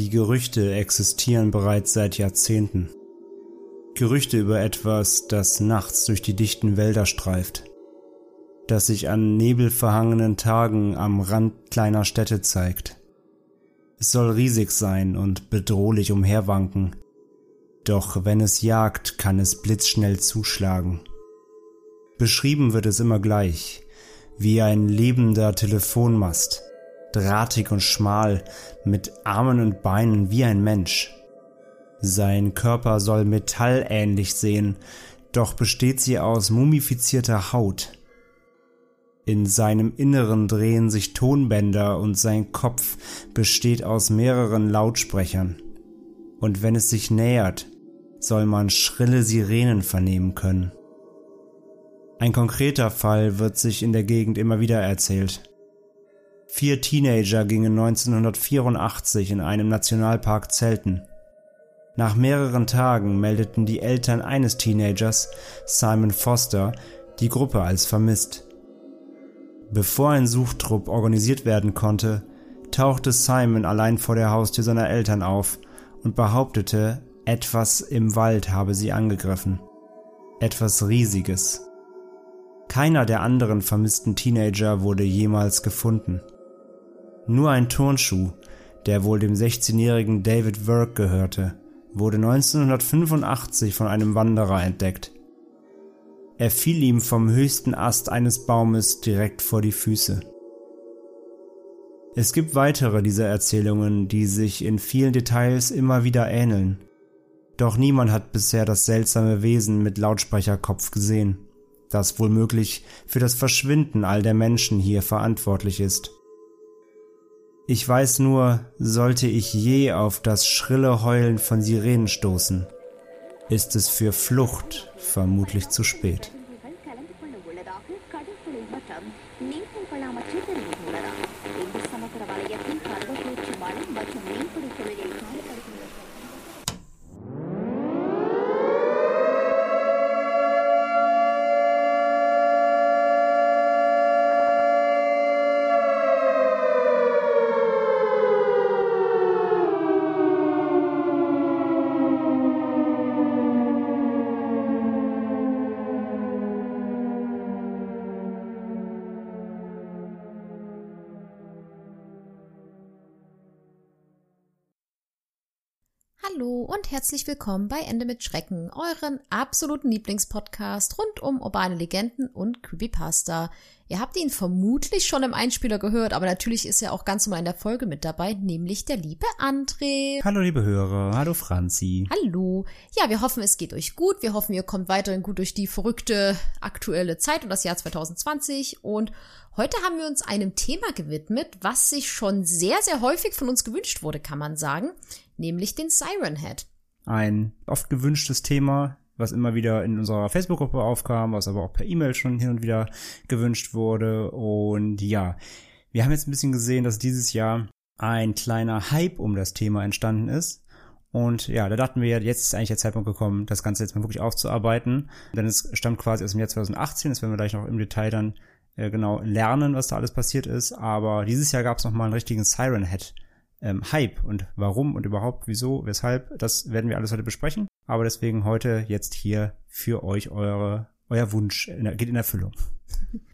Die Gerüchte existieren bereits seit Jahrzehnten. Gerüchte über etwas, das nachts durch die dichten Wälder streift, das sich an nebelverhangenen Tagen am Rand kleiner Städte zeigt. Es soll riesig sein und bedrohlich umherwanken, doch wenn es jagt, kann es blitzschnell zuschlagen. Beschrieben wird es immer gleich, wie ein lebender Telefonmast, drahtig und schmal, mit Armen und Beinen wie ein Mensch. Sein Körper soll metallähnlich sehen, doch besteht sie aus mumifizierter Haut. In seinem Inneren drehen sich Tonbänder und sein Kopf besteht aus mehreren Lautsprechern. Und wenn es sich nähert, soll man schrille Sirenen vernehmen können. Ein konkreter Fall wird sich in der Gegend immer wieder erzählt. Vier Teenager gingen 1984 in einem Nationalpark zelten. Nach mehreren Tagen meldeten die Eltern eines Teenagers, Simon Foster, die Gruppe als vermisst. Bevor ein Suchtrupp organisiert werden konnte, tauchte Simon allein vor der Haustür seiner Eltern auf und behauptete, etwas im Wald habe sie angegriffen. Etwas Riesiges. Keiner der anderen vermissten Teenager wurde jemals gefunden. Nur ein Turnschuh, der wohl dem 16-jährigen David Work gehörte, wurde 1985 von einem Wanderer entdeckt. Er fiel ihm vom höchsten Ast eines Baumes direkt vor die Füße. Es gibt weitere dieser Erzählungen, die sich in vielen Details immer wieder ähneln. Doch niemand hat bisher das seltsame Wesen mit Lautsprecherkopf gesehen, das womöglich für das Verschwinden all der Menschen hier verantwortlich ist. Ich weiß nur, sollte ich je auf das schrille Heulen von Sirenen stoßen, ist es für Flucht vermutlich zu spät. Herzlich willkommen bei Ende mit Schrecken, euren absoluten Lieblingspodcast rund um urbane Legenden und Creepypasta. Ihr habt ihn vermutlich schon im Einspieler gehört, aber natürlich ist er auch ganz normal in der Folge mit dabei, nämlich der liebe André. Hallo liebe Hörer, hallo Franzi. Hallo. Ja, wir hoffen, es geht euch gut. Wir hoffen, ihr kommt weiterhin gut durch die verrückte aktuelle Zeit und das Jahr 2020. Und heute haben wir uns einem Thema gewidmet, was sich schon sehr, sehr häufig von uns gewünscht wurde, kann man sagen, nämlich den Siren Head. Ein oft gewünschtes Thema, was immer wieder in unserer Facebook-Gruppe aufkam, was aber auch per E-Mail schon hin und wieder gewünscht wurde. Und ja, wir haben jetzt ein bisschen gesehen, dass dieses Jahr ein kleiner Hype um das Thema entstanden ist. Und ja, da dachten wir, jetzt ist eigentlich der Zeitpunkt gekommen, das Ganze jetzt mal wirklich aufzuarbeiten. Denn es stammt quasi aus dem Jahr 2018, das werden wir gleich noch im Detail dann äh, genau lernen, was da alles passiert ist. Aber dieses Jahr gab es nochmal einen richtigen Siren Head ähm, Hype und warum und überhaupt, wieso, weshalb, das werden wir alles heute besprechen. Aber deswegen heute jetzt hier für euch eure, euer Wunsch in, geht in Erfüllung.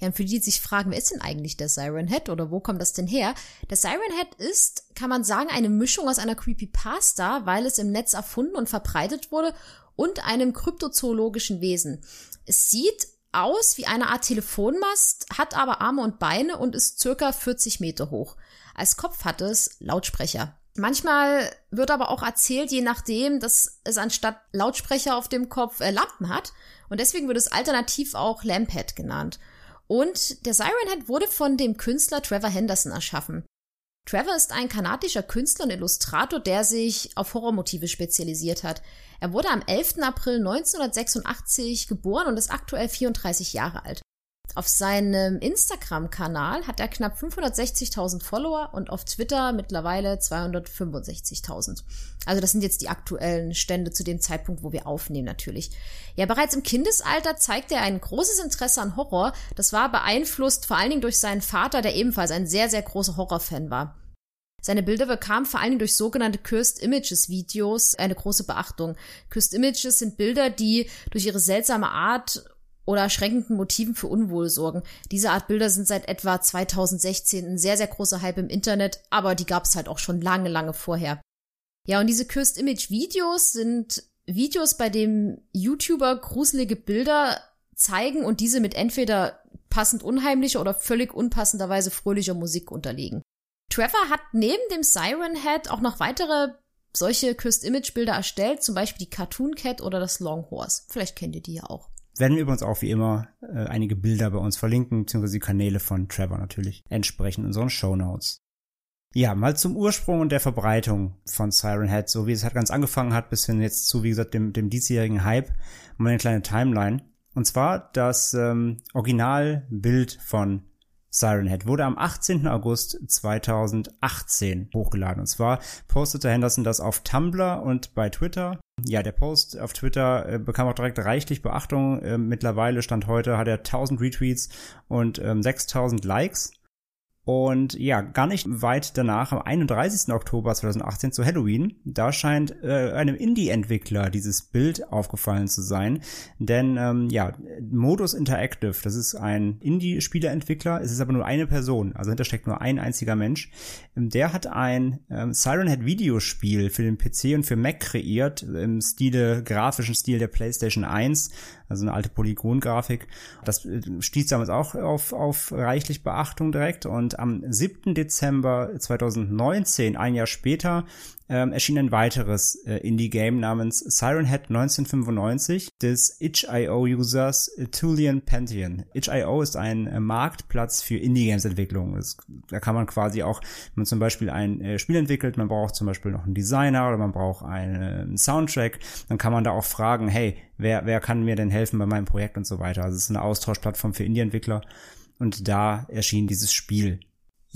Ja, und für die, die sich fragen, wer ist denn eigentlich der Siren Head oder wo kommt das denn her? Der Siren Head ist, kann man sagen, eine Mischung aus einer Creepypasta, weil es im Netz erfunden und verbreitet wurde und einem kryptozoologischen Wesen. Es sieht aus wie eine Art Telefonmast, hat aber Arme und Beine und ist circa 40 Meter hoch. Als Kopf hat es Lautsprecher. Manchmal wird aber auch erzählt, je nachdem, dass es anstatt Lautsprecher auf dem Kopf äh, Lampen hat. Und deswegen wird es alternativ auch Lamphead genannt. Und der Siren Head wurde von dem Künstler Trevor Henderson erschaffen. Trevor ist ein kanadischer Künstler und Illustrator, der sich auf Horrormotive spezialisiert hat. Er wurde am 11. April 1986 geboren und ist aktuell 34 Jahre alt. Auf seinem Instagram-Kanal hat er knapp 560.000 Follower und auf Twitter mittlerweile 265.000. Also das sind jetzt die aktuellen Stände zu dem Zeitpunkt, wo wir aufnehmen natürlich. Ja, bereits im Kindesalter zeigte er ein großes Interesse an Horror. Das war beeinflusst vor allen Dingen durch seinen Vater, der ebenfalls ein sehr, sehr großer Horrorfan war. Seine Bilder bekamen vor allen Dingen durch sogenannte Cursed Images Videos eine große Beachtung. Cursed Images sind Bilder, die durch ihre seltsame Art oder erschreckenden Motiven für Unwohl sorgen. Diese Art Bilder sind seit etwa 2016 ein sehr, sehr großer Hype im Internet, aber die gab es halt auch schon lange, lange vorher. Ja, und diese Cursed Image Videos sind Videos, bei dem YouTuber gruselige Bilder zeigen und diese mit entweder passend unheimlicher oder völlig unpassenderweise fröhlicher Musik unterlegen. Trevor hat neben dem Siren Head auch noch weitere solche Cursed Image Bilder erstellt, zum Beispiel die Cartoon Cat oder das Long Horse. Vielleicht kennt ihr die ja auch werden wir übrigens auch wie immer äh, einige Bilder bei uns verlinken, beziehungsweise die Kanäle von Trevor natürlich entsprechend unseren Show Notes. Ja, mal zum Ursprung und der Verbreitung von Siren Head, so wie es halt ganz angefangen hat, bis hin jetzt zu, wie gesagt, dem, dem diesjährigen Hype, mal eine kleine Timeline. Und zwar das ähm, Originalbild von Siren Head wurde am 18. August 2018 hochgeladen. Und zwar postete Henderson das auf Tumblr und bei Twitter. Ja, der Post auf Twitter äh, bekam auch direkt reichlich Beachtung. Äh, mittlerweile stand heute hat er 1000 Retweets und ähm, 6000 Likes. Und ja, gar nicht weit danach, am 31. Oktober 2018 zu Halloween, da scheint äh, einem Indie-Entwickler dieses Bild aufgefallen zu sein. Denn ähm, ja, Modus Interactive, das ist ein Indie-Spieleentwickler, es ist aber nur eine Person, also hinter steckt nur ein einziger Mensch. Ähm, der hat ein ähm, Siren Head Videospiel für den PC und für Mac kreiert, im Stile, grafischen Stil der PlayStation 1 also eine alte Polygongrafik. Das äh, stieß damals auch auf, auf reichlich Beachtung direkt und am 7. Dezember 2019, ein Jahr später, ähm, erschien ein weiteres äh, Indie-Game namens Siren Head 1995 des itch.io-Users Tulian Pantheon. Itch.io ist ein äh, Marktplatz für Indie-Games-Entwicklung. Da kann man quasi auch, wenn man zum Beispiel ein äh, Spiel entwickelt, man braucht zum Beispiel noch einen Designer oder man braucht einen, äh, einen Soundtrack, dann kann man da auch fragen, hey, wer, wer kann mir denn helfen bei meinem Projekt und so weiter. Also es ist eine Austauschplattform für Indie-Entwickler und da erschien dieses Spiel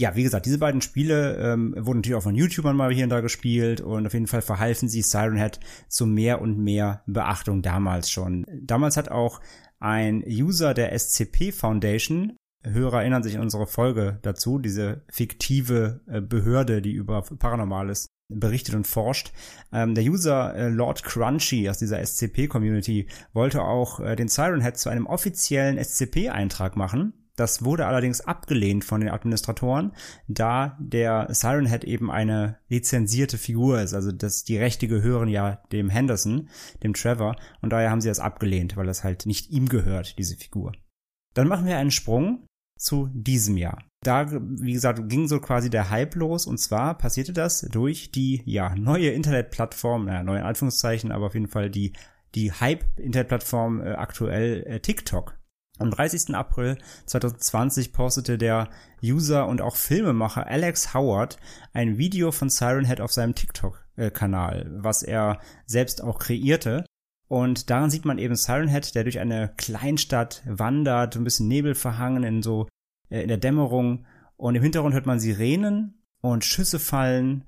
ja, wie gesagt, diese beiden Spiele ähm, wurden natürlich auch von YouTubern mal hier und da gespielt und auf jeden Fall verhalfen sie Siren Head zu mehr und mehr Beachtung damals schon. Damals hat auch ein User der SCP Foundation Hörer erinnern sich an unsere Folge dazu, diese fiktive äh, Behörde, die über Paranormales berichtet und forscht. Ähm, der User äh, Lord Crunchy aus dieser SCP-Community wollte auch äh, den Siren Head zu einem offiziellen SCP-Eintrag machen das wurde allerdings abgelehnt von den Administratoren, da der Siren Head eben eine lizenzierte Figur ist. Also das, die Rechte gehören ja dem Henderson, dem Trevor, und daher haben sie das abgelehnt, weil das halt nicht ihm gehört, diese Figur. Dann machen wir einen Sprung zu diesem Jahr. Da, wie gesagt, ging so quasi der Hype los und zwar passierte das durch die, ja, neue Internetplattform, naja, neue Anführungszeichen, aber auf jeden Fall die, die Hype-Internetplattform äh, aktuell äh, TikTok. Am 30. April 2020 postete der User und auch Filmemacher Alex Howard ein Video von Siren Head auf seinem TikTok-Kanal, was er selbst auch kreierte. Und daran sieht man eben Siren Head, der durch eine Kleinstadt wandert, ein bisschen nebelverhangen in so äh, in der Dämmerung. Und im Hintergrund hört man Sirenen und Schüsse fallen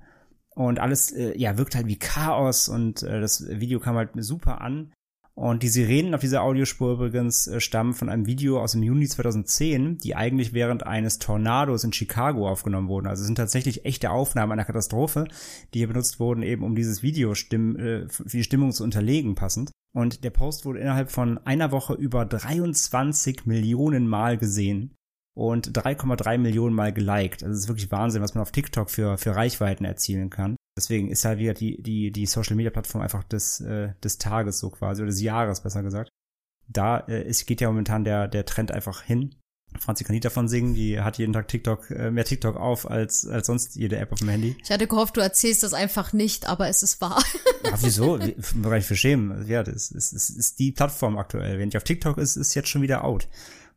und alles äh, ja wirkt halt wie Chaos und äh, das Video kam halt super an. Und die Sirenen auf dieser Audiospur übrigens äh, stammen von einem Video aus dem Juni 2010, die eigentlich während eines Tornados in Chicago aufgenommen wurden. Also es sind tatsächlich echte Aufnahmen einer Katastrophe, die hier benutzt wurden, eben um dieses Video stimm, äh, für die Stimmung zu unterlegen passend. Und der Post wurde innerhalb von einer Woche über 23 Millionen Mal gesehen und 3,3 Millionen Mal geliked. Also es ist wirklich Wahnsinn, was man auf TikTok für, für Reichweiten erzielen kann. Deswegen ist halt wieder die, die, die Social Media Plattform einfach des, äh, des Tages so quasi, oder des Jahres besser gesagt. Da äh, ist, geht ja momentan der, der Trend einfach hin. Franzi kann nicht davon singen, die hat jeden Tag TikTok, äh, mehr TikTok auf als, als sonst jede App auf dem Handy. Ich hatte gehofft, du erzählst das einfach nicht, aber es ist wahr. Ja, wieso? Nicht für schämen. Ja, das ist, ist, ist die Plattform aktuell. Wenn ich auf TikTok ist, ist jetzt schon wieder out.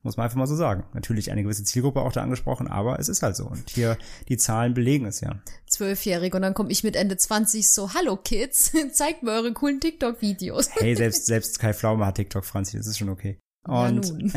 Muss man einfach mal so sagen. Natürlich eine gewisse Zielgruppe auch da angesprochen, aber es ist halt so. Und hier, die Zahlen belegen es ja. Zwölfjährig und dann komme ich mit Ende 20 so, hallo Kids, zeigt mir eure coolen TikTok-Videos. Hey, selbst, selbst Kai Pflaume hat TikTok, Franzi, das ist schon okay. Und.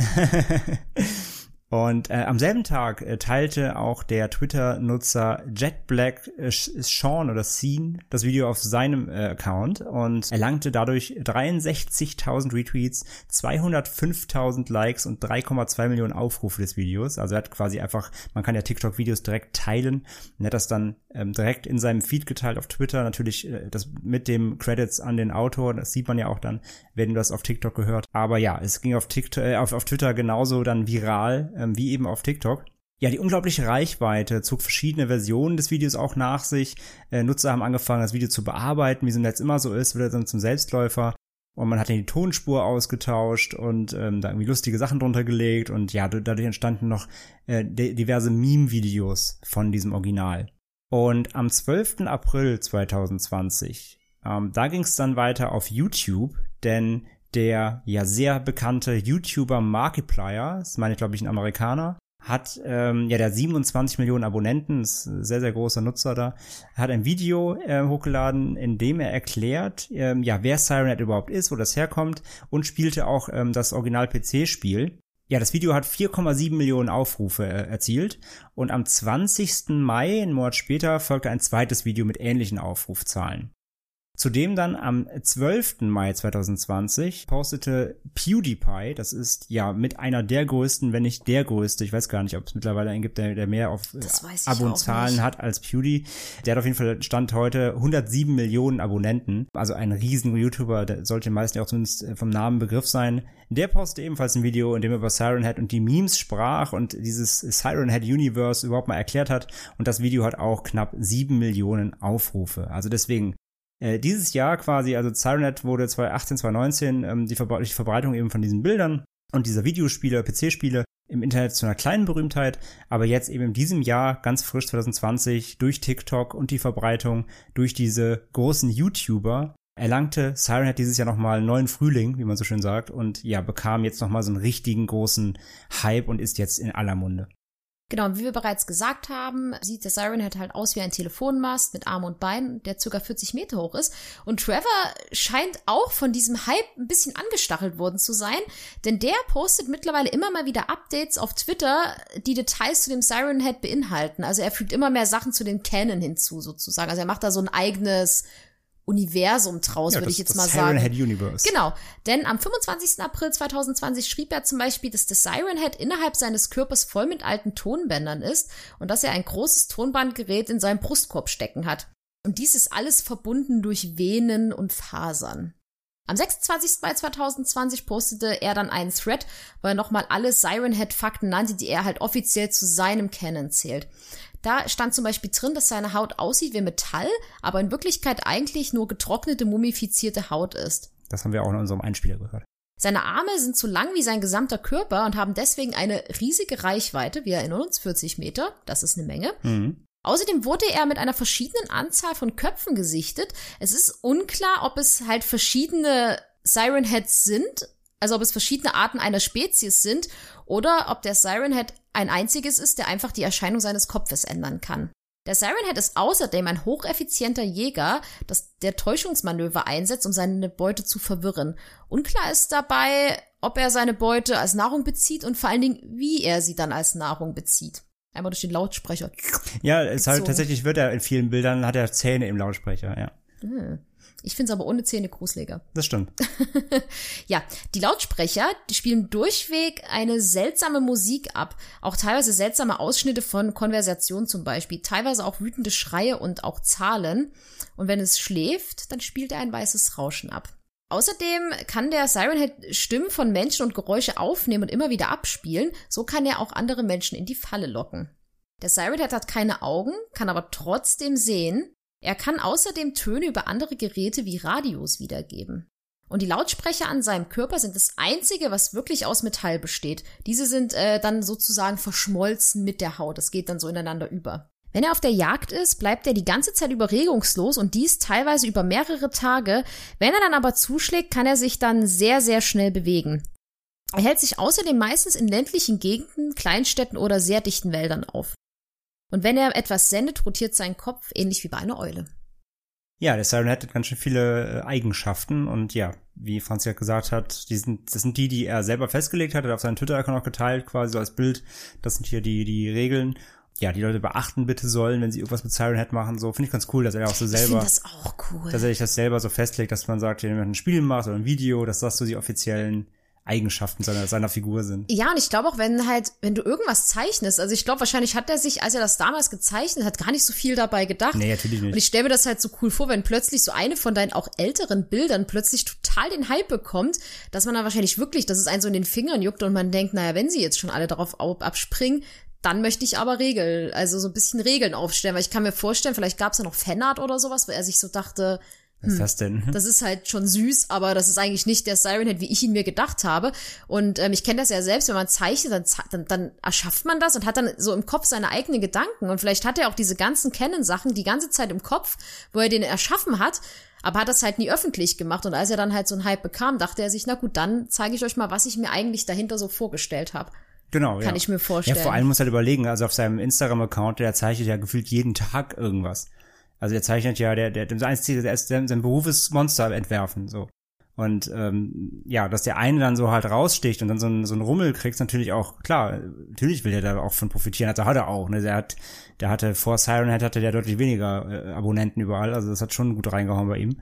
Und äh, am selben Tag äh, teilte auch der Twitter-Nutzer JetBlack äh, Sean oder Scene das Video auf seinem äh, Account und erlangte dadurch 63.000 Retweets, 205.000 Likes und 3,2 Millionen Aufrufe des Videos. Also er hat quasi einfach, man kann ja TikTok-Videos direkt teilen und hat das dann ähm, direkt in seinem Feed geteilt auf Twitter. Natürlich äh, das mit dem Credits an den Autor, das sieht man ja auch dann, wenn du das auf TikTok gehört. Aber ja, es ging auf, TikTok, äh, auf, auf Twitter genauso dann viral ähm, wie eben auf TikTok. Ja, die unglaubliche Reichweite zog verschiedene Versionen des Videos auch nach sich. Äh, Nutzer haben angefangen, das Video zu bearbeiten, wie es im Netz immer so ist, wird dann zum Selbstläufer. Und man hat dann die Tonspur ausgetauscht und ähm, da irgendwie lustige Sachen drunter gelegt. Und ja, dadurch entstanden noch äh, di- diverse Meme-Videos von diesem Original. Und am 12. April 2020, ähm, da ging es dann weiter auf YouTube, denn der ja sehr bekannte YouTuber Markiplier, das meine ich glaube ich ein Amerikaner, hat ähm, ja der 27 Millionen Abonnenten, ist ein sehr sehr großer Nutzer da, hat ein Video äh, hochgeladen, in dem er erklärt, ähm, ja wer Sirenet überhaupt ist, wo das herkommt und spielte auch ähm, das Original PC-Spiel. Ja, das Video hat 4,7 Millionen Aufrufe äh, erzielt und am 20. Mai, einen Monat später, folgte ein zweites Video mit ähnlichen Aufrufzahlen. Zudem dann am 12. Mai 2020 postete PewDiePie, das ist ja mit einer der größten, wenn nicht der größte, ich weiß gar nicht, ob es mittlerweile einen gibt, der, der mehr auf äh, Abonnenzahlen hat als Pewdie. Der hat auf jeden Fall Stand heute 107 Millionen Abonnenten, also ein riesen YouTuber, der sollte den meisten ja auch zumindest äh, vom Namen Begriff sein. Der postete ebenfalls ein Video, in dem er über Siren Head und die Memes sprach und dieses Siren Head Universe überhaupt mal erklärt hat und das Video hat auch knapp 7 Millionen Aufrufe. Also deswegen äh, dieses Jahr quasi, also Sirenet wurde 2018, 2019 ähm, die Verbreitung eben von diesen Bildern und dieser Videospiele, PC-Spiele im Internet zu einer kleinen Berühmtheit, aber jetzt eben in diesem Jahr, ganz frisch 2020, durch TikTok und die Verbreitung durch diese großen YouTuber erlangte Sirenhead dieses Jahr nochmal einen neuen Frühling, wie man so schön sagt, und ja, bekam jetzt nochmal so einen richtigen großen Hype und ist jetzt in aller Munde. Genau, wie wir bereits gesagt haben, sieht der Siren Head halt aus wie ein Telefonmast mit Arm und Bein, der circa 40 Meter hoch ist. Und Trevor scheint auch von diesem Hype ein bisschen angestachelt worden zu sein, denn der postet mittlerweile immer mal wieder Updates auf Twitter, die Details zu dem Siren Head beinhalten. Also er fügt immer mehr Sachen zu den Canon hinzu, sozusagen. Also er macht da so ein eigenes Universum draus, würde das- ich jetzt das mal Siren sagen. Head Universe. Genau, denn am 25. April 2020 schrieb er zum Beispiel, dass der Siren Head innerhalb seines Körpers voll mit alten Tonbändern ist und dass er ein großes Tonbandgerät in seinem Brustkorb stecken hat. Und dies ist alles verbunden durch Venen und Fasern. Am 26. Mai 2020 postete er dann einen Thread, wo er nochmal alle Siren Head Fakten nannte, die er halt offiziell zu seinem Canon zählt. Da stand zum Beispiel drin, dass seine Haut aussieht wie Metall, aber in Wirklichkeit eigentlich nur getrocknete, mumifizierte Haut ist. Das haben wir auch in unserem Einspieler gehört. Seine Arme sind so lang wie sein gesamter Körper und haben deswegen eine riesige Reichweite. Wir erinnern uns, 40 Meter, das ist eine Menge. Mhm. Außerdem wurde er mit einer verschiedenen Anzahl von Köpfen gesichtet. Es ist unklar, ob es halt verschiedene Siren Heads sind, also ob es verschiedene Arten einer Spezies sind oder ob der Siren Head ein einziges ist, der einfach die Erscheinung seines Kopfes ändern kann. Der Siren Head ist außerdem ein hocheffizienter Jäger, das der Täuschungsmanöver einsetzt, um seine Beute zu verwirren. Unklar ist dabei, ob er seine Beute als Nahrung bezieht und vor allen Dingen, wie er sie dann als Nahrung bezieht. Einmal durch den Lautsprecher. Ja, es halt tatsächlich wird er in vielen Bildern hat er Zähne im Lautsprecher, ja. Hm. Ich finde es aber ohne Zähne gruseliger. Das stimmt. Ja, die Lautsprecher, die spielen durchweg eine seltsame Musik ab. Auch teilweise seltsame Ausschnitte von Konversation zum Beispiel. Teilweise auch wütende Schreie und auch Zahlen. Und wenn es schläft, dann spielt er ein weißes Rauschen ab. Außerdem kann der Siren Head Stimmen von Menschen und Geräusche aufnehmen und immer wieder abspielen. So kann er auch andere Menschen in die Falle locken. Der Siren Head hat keine Augen, kann aber trotzdem sehen. Er kann außerdem Töne über andere Geräte wie Radios wiedergeben. Und die Lautsprecher an seinem Körper sind das einzige, was wirklich aus Metall besteht. Diese sind äh, dann sozusagen verschmolzen mit der Haut. Das geht dann so ineinander über. Wenn er auf der Jagd ist, bleibt er die ganze Zeit über regungslos und dies teilweise über mehrere Tage. Wenn er dann aber zuschlägt, kann er sich dann sehr, sehr schnell bewegen. Er hält sich außerdem meistens in ländlichen Gegenden, Kleinstädten oder sehr dichten Wäldern auf. Und wenn er etwas sendet, rotiert sein Kopf ähnlich wie bei einer Eule. Ja, der Siren Head hat ganz schön viele äh, Eigenschaften und ja, wie Franz ja gesagt hat, die sind, das sind die, die er selber festgelegt hat, er hat auf seinen Twitter-Account auch geteilt, quasi so als Bild. Das sind hier die, die Regeln. Ja, die Leute beachten bitte sollen, wenn sie irgendwas mit Siren Head machen. So finde ich ganz cool, dass er auch so Ich selber, finde das auch cool. dass er sich das selber so festlegt, dass man sagt, wenn man ein Spiel macht oder ein Video, dass das so die offiziellen Eigenschaften seiner, seiner Figur sind. Ja, und ich glaube auch, wenn halt, wenn du irgendwas zeichnest, also ich glaube, wahrscheinlich hat er sich, als er das damals gezeichnet hat, gar nicht so viel dabei gedacht. Nee, natürlich Und ich nicht. stelle mir das halt so cool vor, wenn plötzlich so eine von deinen auch älteren Bildern plötzlich total den Hype bekommt, dass man dann wahrscheinlich wirklich, dass es einen so in den Fingern juckt und man denkt, naja, wenn sie jetzt schon alle darauf au- abspringen, dann möchte ich aber Regeln, also so ein bisschen Regeln aufstellen, weil ich kann mir vorstellen, vielleicht gab es ja noch Fanart oder sowas, wo er sich so dachte, Was ist das denn? das ist halt schon süß, aber das ist eigentlich nicht der Siren Head, wie ich ihn mir gedacht habe. Und ähm, ich kenne das ja selbst, wenn man zeichnet, dann, dann, dann erschafft man das und hat dann so im Kopf seine eigenen Gedanken. Und vielleicht hat er auch diese ganzen Canon-Sachen die ganze Zeit im Kopf, wo er den erschaffen hat, aber hat das halt nie öffentlich gemacht. Und als er dann halt so einen Hype bekam, dachte er sich, na gut, dann zeige ich euch mal, was ich mir eigentlich dahinter so vorgestellt habe. Genau, Kann ja. ich mir vorstellen. Ja, vor allem muss halt überlegen, also auf seinem Instagram-Account, der zeichnet ja gefühlt jeden Tag irgendwas. Also der zeichnet ja, der, der, sein Ziel, der ist, sein sein Beruf ist Monster entwerfen, so. Und ähm, ja, dass der eine dann so halt raussticht und dann so ein, so ein Rummel kriegt, natürlich auch, klar, natürlich will der da auch von profitieren, also hat er auch, ne? Der hat, der hatte vor Siren Head hatte der deutlich weniger äh, Abonnenten überall, also das hat schon gut reingehauen bei ihm.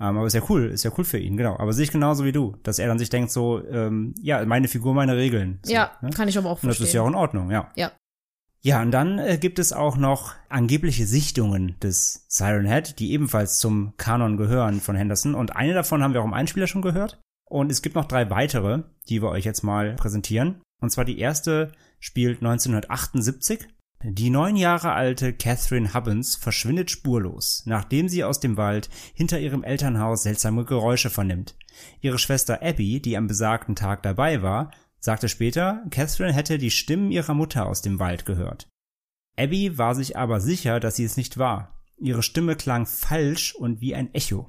Ähm, aber ist ja cool, ist ja cool für ihn, genau. Aber sehe ich genauso wie du, dass er dann sich denkt so, ähm, ja, meine Figur, meine Regeln. So, ja, ne? kann ich aber auch Und das verstehen. ist ja auch in Ordnung, ja. ja. Ja, und dann äh, gibt es auch noch angebliche Sichtungen des Siren Head, die ebenfalls zum Kanon gehören von Henderson. Und eine davon haben wir auch im Einspieler schon gehört. Und es gibt noch drei weitere, die wir euch jetzt mal präsentieren. Und zwar die erste spielt 1978. Die neun Jahre alte Catherine Hubbins verschwindet spurlos, nachdem sie aus dem Wald hinter ihrem Elternhaus seltsame Geräusche vernimmt. Ihre Schwester Abby, die am besagten Tag dabei war, sagte später, Catherine hätte die Stimmen ihrer Mutter aus dem Wald gehört. Abby war sich aber sicher, dass sie es nicht war. Ihre Stimme klang falsch und wie ein Echo.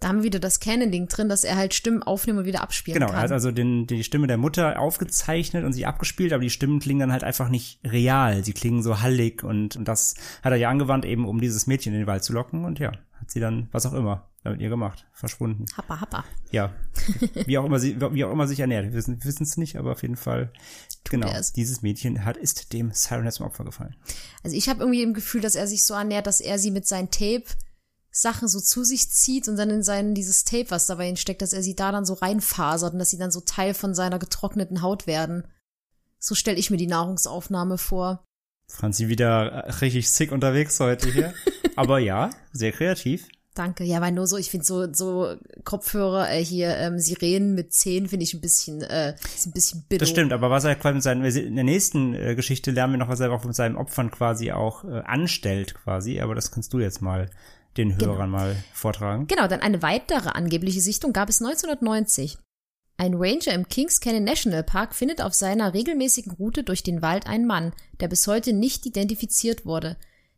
Da haben wir wieder das Canon-Ding drin, dass er halt Stimmen aufnehmen und wieder abspielen Genau, er kann. hat also den, die Stimme der Mutter aufgezeichnet und sie abgespielt, aber die Stimmen klingen dann halt einfach nicht real. Sie klingen so hallig und, und das hat er ja angewandt, eben um dieses Mädchen in den Wald zu locken und ja, hat sie dann, was auch immer, damit ihr gemacht, verschwunden. Happa, happa. Ja, wie auch immer sie, wie auch immer sich ernährt. Wir wissen es nicht, aber auf jeden Fall, genau, es. dieses Mädchen hat, ist dem Siren zum Opfer gefallen. Also ich habe irgendwie im Gefühl, dass er sich so ernährt, dass er sie mit seinen Tape Sachen so zu sich zieht und dann in sein dieses Tape, was dabei steckt, dass er sie da dann so reinfasert und dass sie dann so Teil von seiner getrockneten Haut werden. So stelle ich mir die Nahrungsaufnahme vor. Franzi wieder äh, richtig sick unterwegs heute hier. aber ja, sehr kreativ. Danke. Ja, weil nur so, ich finde so so Kopfhörer äh, hier ähm, Sirenen mit Zähnen finde ich ein bisschen äh, ist ein bisschen bitter. Das stimmt, aber was er quasi mit seinen, in der nächsten äh, Geschichte lernen wir noch, was er auch mit seinen Opfern quasi auch äh, anstellt quasi, aber das kannst du jetzt mal den Hörern mal vortragen. Genau, dann eine weitere angebliche Sichtung gab es 1990. Ein Ranger im Kings Canyon National Park findet auf seiner regelmäßigen Route durch den Wald einen Mann, der bis heute nicht identifiziert wurde.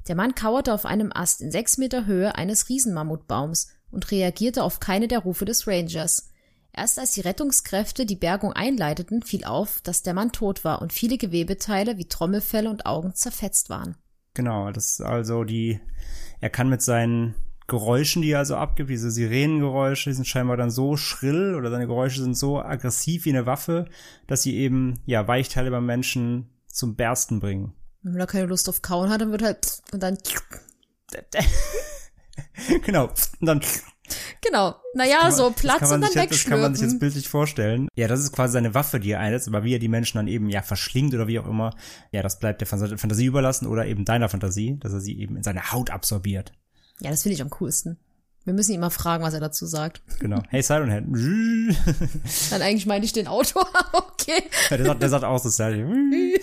Der Mann kauerte auf einem Ast in sechs Meter Höhe eines Riesenmammutbaums und reagierte auf keine der Rufe des Rangers. Erst als die Rettungskräfte die Bergung einleiteten, fiel auf, dass der Mann tot war und viele Gewebeteile wie Trommelfelle und Augen zerfetzt waren. Genau, das ist also die, er kann mit seinen Geräuschen, die er also abgibt, diese Sirenengeräusche, die sind scheinbar dann so schrill oder seine Geräusche sind so aggressiv wie eine Waffe, dass sie eben, ja, Weichteile beim Menschen zum Bersten bringen. Wenn er keine Lust auf Kauen hat, dann wird halt und dann genau, und dann genau. Naja, man- so Platz man und dann sich jetzt, Das kann man sich jetzt wegschlürfen. bildlich vorstellen. Ja, das ist quasi seine Waffe, die er einsetzt, aber wie er die Menschen dann eben, ja, verschlingt oder wie auch immer, ja, das bleibt der Fan- Fantasie überlassen oder eben deiner Fantasie, dass er sie eben in seine Haut absorbiert. Ja, das finde ich am coolsten. Wir müssen ihn mal fragen, was er dazu sagt. Genau. Hey, Siren Head. Dann eigentlich meine ich den Autor, okay. Ja, der, sagt, der sagt auch so Sally.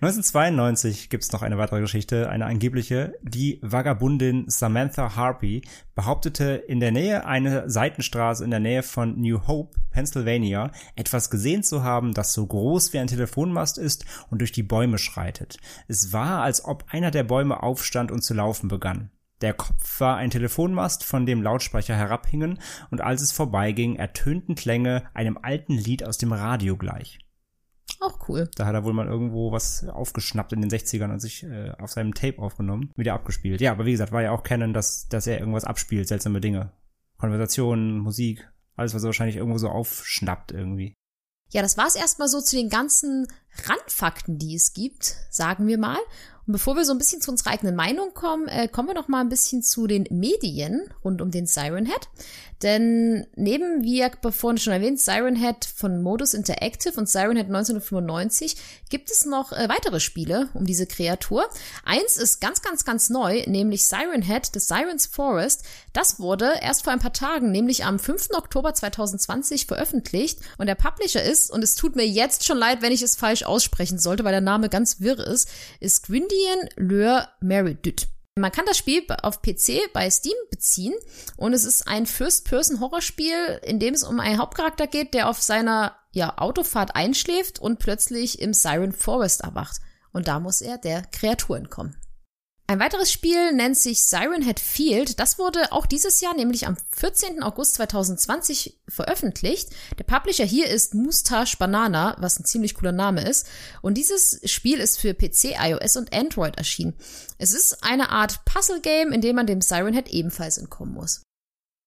1992 gibt's noch eine weitere Geschichte, eine angebliche. Die Vagabundin Samantha Harpy behauptete in der Nähe einer Seitenstraße in der Nähe von New Hope, Pennsylvania, etwas gesehen zu haben, das so groß wie ein Telefonmast ist und durch die Bäume schreitet. Es war, als ob einer der Bäume aufstand und zu laufen begann. Der Kopf war ein Telefonmast, von dem Lautsprecher herabhingen, und als es vorbeiging, ertönten Klänge einem alten Lied aus dem Radio gleich. Auch cool. Da hat er wohl mal irgendwo was aufgeschnappt in den 60ern und sich äh, auf seinem Tape aufgenommen, wieder abgespielt. Ja, aber wie gesagt, war ja auch Canon, dass, dass er irgendwas abspielt, seltsame Dinge. Konversationen, Musik, alles, was er wahrscheinlich irgendwo so aufschnappt irgendwie. Ja, das war's erstmal so zu den ganzen Randfakten, die es gibt, sagen wir mal. Und bevor wir so ein bisschen zu unserer eigenen Meinung kommen, äh, kommen wir noch mal ein bisschen zu den Medien rund um den Siren Head. Denn neben, wie ja vorhin schon erwähnt, Siren Head von Modus Interactive und Siren Head 1995 gibt es noch äh, weitere Spiele um diese Kreatur. Eins ist ganz, ganz, ganz neu, nämlich Siren Head, The Siren's Forest. Das wurde erst vor ein paar Tagen, nämlich am 5. Oktober 2020 veröffentlicht. Und der Publisher ist, und es tut mir jetzt schon leid, wenn ich es falsch aussprechen sollte, weil der Name ganz wirr ist, ist Gwyndien Lure Meredith. Man kann das Spiel auf PC bei Steam beziehen und es ist ein First-Person-Horrorspiel, in dem es um einen Hauptcharakter geht, der auf seiner ja, Autofahrt einschläft und plötzlich im Siren Forest erwacht. Und da muss er der Kreatur entkommen. Ein weiteres Spiel nennt sich Siren Head Field. Das wurde auch dieses Jahr, nämlich am 14. August 2020 veröffentlicht. Der Publisher hier ist Mustache Banana, was ein ziemlich cooler Name ist. Und dieses Spiel ist für PC, iOS und Android erschienen. Es ist eine Art Puzzle-Game, in dem man dem Siren Head ebenfalls entkommen muss.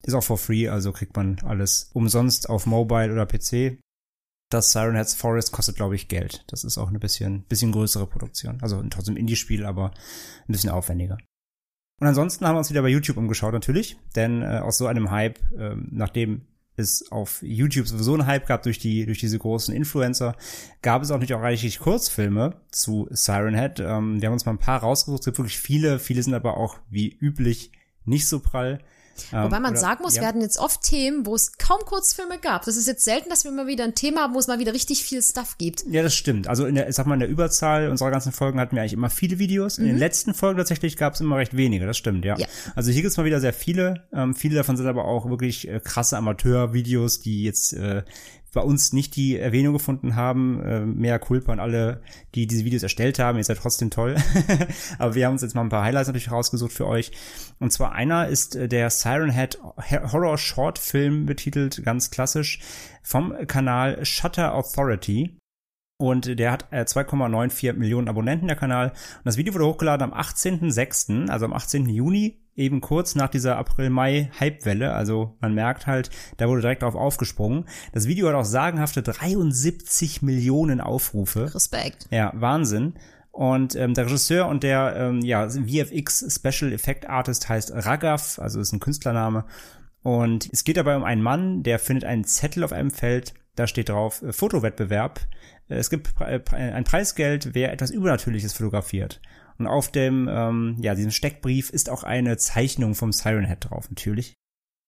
Ist auch for free, also kriegt man alles umsonst auf Mobile oder PC. Das Siren Heads Forest kostet, glaube ich, Geld. Das ist auch eine bisschen, bisschen größere Produktion. Also trotzdem Indie-Spiel, aber ein bisschen aufwendiger. Und ansonsten haben wir uns wieder bei YouTube umgeschaut, natürlich. Denn äh, aus so einem Hype, äh, nachdem es auf YouTube sowieso einen Hype gab durch die durch diese großen Influencer, gab es auch nicht auch reichlich Kurzfilme zu Siren Head. Ähm, wir haben uns mal ein paar rausgesucht. Es gibt wirklich viele, viele sind aber auch wie üblich nicht so prall. Wobei man oder- sagen muss, ja. wir hatten jetzt oft Themen, wo es kaum Kurzfilme gab. Das ist jetzt selten, dass wir mal wieder ein Thema haben, wo es mal wieder richtig viel Stuff gibt. Ja, das stimmt. Also in der, ich sag mal, in der Überzahl unserer ganzen Folgen hatten wir eigentlich immer viele Videos. In den letzten Folgen tatsächlich gab es immer recht wenige, das stimmt, ja. Mhm. Ja. Also hier gibt's mal wieder sehr viele. Ähm, viele davon sind aber auch wirklich äh, krasse Amateurvideos, die jetzt äh, bei uns nicht die Erwähnung gefunden haben. Äh, mehr Culpa an alle, die diese Videos erstellt haben. Ihr seid trotzdem toll. aber wir haben uns jetzt mal ein paar Highlights natürlich rausgesucht für euch. Und zwar einer ist äh, der Siren Head Horror Short Film betitelt, ganz klassisch, vom Kanal Shutter Authority. Und der hat äh, 2,94 Millionen Abonnenten, der Kanal. Und das Video wurde hochgeladen am 18.06., also am 18. Juni, eben kurz nach dieser April-Mai-Hypewelle. Also man merkt halt, da wurde direkt drauf aufgesprungen. Das Video hat auch sagenhafte 73 Millionen Aufrufe. Respekt. Ja, Wahnsinn. Und ähm, der Regisseur und der ähm, ja, VFX Special Effect Artist heißt Ragav, also ist ein Künstlername. Und es geht dabei um einen Mann, der findet einen Zettel auf einem Feld, da steht drauf äh, Fotowettbewerb. Äh, Es gibt Pre- ein Preisgeld, wer etwas Übernatürliches fotografiert. Und auf dem, ähm, ja, diesem Steckbrief ist auch eine Zeichnung vom Siren Head drauf, natürlich.